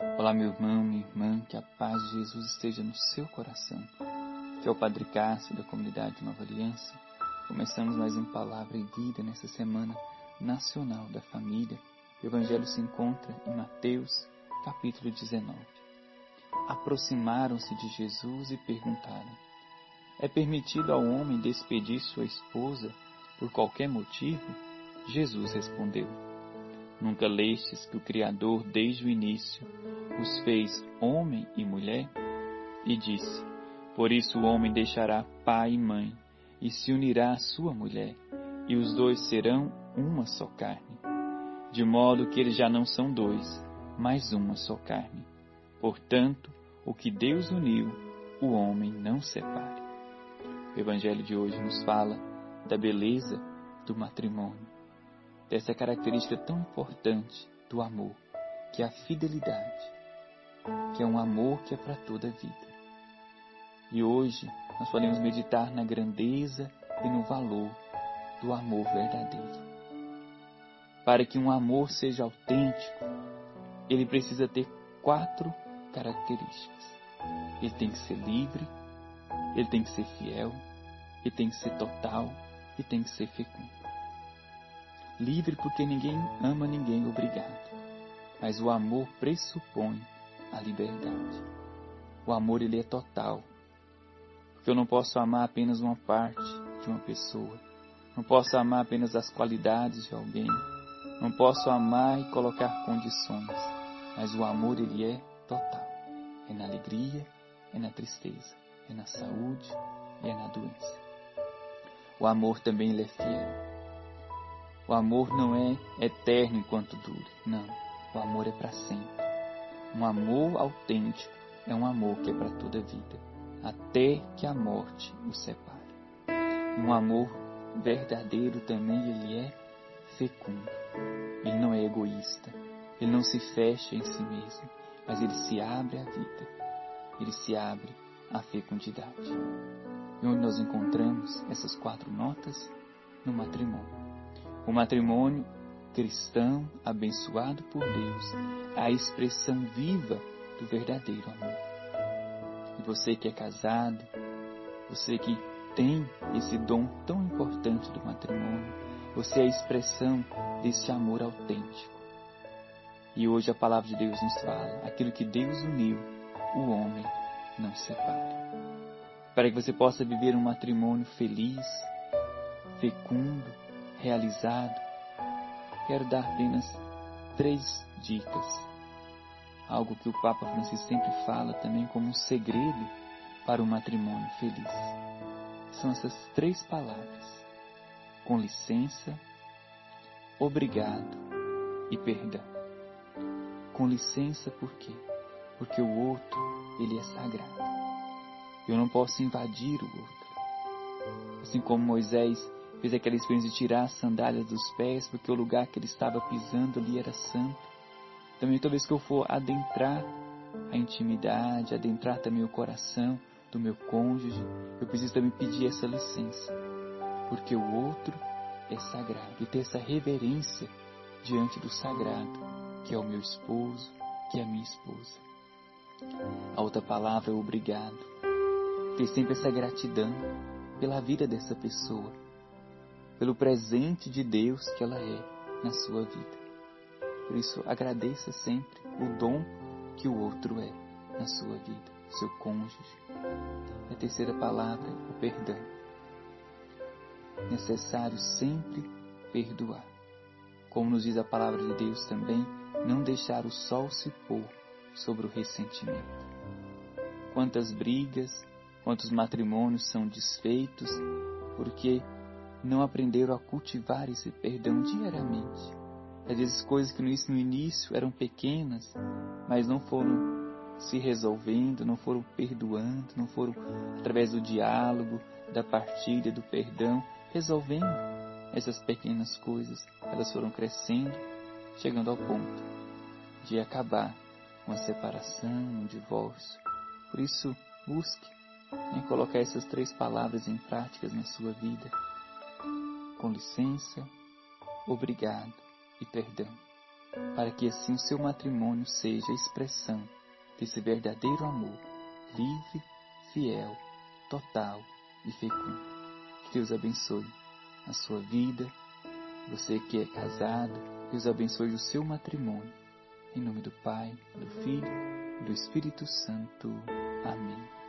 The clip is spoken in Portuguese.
Olá, meu irmão, minha irmã, que a paz de Jesus esteja no seu coração. Que é o Padre Cássio da comunidade Nova Aliança. Começamos mais um Palavra e Vida nessa semana nacional da família. O Evangelho se encontra em Mateus, capítulo 19. Aproximaram-se de Jesus e perguntaram: É permitido ao homem despedir sua esposa por qualquer motivo? Jesus respondeu: Nunca lestes que o Criador, desde o início, os fez homem e mulher? E disse: Por isso o homem deixará pai e mãe, e se unirá à sua mulher, e os dois serão uma só carne. De modo que eles já não são dois, mas uma só carne. Portanto, o que Deus uniu, o homem não separe. O Evangelho de hoje nos fala da beleza do matrimônio dessa característica tão importante do amor, que é a fidelidade, que é um amor que é para toda a vida. E hoje nós podemos meditar na grandeza e no valor do amor verdadeiro. Para que um amor seja autêntico, ele precisa ter quatro características. Ele tem que ser livre, ele tem que ser fiel, ele tem que ser total e tem que ser fecundo livre porque ninguém ama ninguém obrigado. Mas o amor pressupõe a liberdade. O amor ele é total. Porque eu não posso amar apenas uma parte de uma pessoa. Não posso amar apenas as qualidades de alguém. Não posso amar e colocar condições. Mas o amor ele é total. É na alegria, é na tristeza, é na saúde é na doença. O amor também ele é fiel. O amor não é eterno enquanto dure. Não. O amor é para sempre. Um amor autêntico é um amor que é para toda a vida, até que a morte o separe. Um amor verdadeiro também ele é fecundo. Ele não é egoísta. Ele não se fecha em si mesmo, mas ele se abre à vida. Ele se abre à fecundidade. E onde nós encontramos essas quatro notas? No matrimônio. O matrimônio cristão, abençoado por Deus, é a expressão viva do verdadeiro amor. E você que é casado, você que tem esse dom tão importante do matrimônio, você é a expressão desse amor autêntico. E hoje a palavra de Deus nos fala: aquilo que Deus uniu, o homem não separe. Para que você possa viver um matrimônio feliz, fecundo, realizado, quero dar apenas três dicas. Algo que o Papa Francisco sempre fala também como um segredo para o matrimônio feliz. São essas três palavras: com licença, obrigado e perdão. Com licença por quê? Porque o outro, ele é sagrado. Eu não posso invadir o outro. Assim como Moisés Fez aquela experiência de tirar as sandálias dos pés, porque o lugar que ele estava pisando ali era santo. Também toda vez que eu for adentrar a intimidade, adentrar também o coração do meu cônjuge, eu preciso também pedir essa licença, porque o outro é sagrado e ter essa reverência diante do sagrado, que é o meu esposo, que é a minha esposa. A outra palavra é obrigado. Ter sempre essa gratidão pela vida dessa pessoa, pelo presente de Deus que ela é na sua vida. Por isso, agradeça sempre o dom que o outro é na sua vida, seu cônjuge. A terceira palavra, o perdão. Necessário sempre perdoar. Como nos diz a palavra de Deus também, não deixar o sol se pôr sobre o ressentimento. Quantas brigas, quantos matrimônios são desfeitos porque não aprenderam a cultivar esse perdão diariamente. Às vezes coisas que no início, eram pequenas, mas não foram se resolvendo, não foram perdoando, não foram através do diálogo, da partilha, do perdão, resolvendo essas pequenas coisas. Elas foram crescendo, chegando ao ponto de acabar com a separação, um divórcio. Por isso, busque em colocar essas três palavras em práticas na sua vida com licença, obrigado e perdão. para que assim o seu matrimônio seja a expressão desse verdadeiro amor, livre, fiel, total e fecundo. Que Deus abençoe a sua vida, você que é casado, Deus abençoe o seu matrimônio. Em nome do Pai, do Filho e do Espírito Santo. Amém.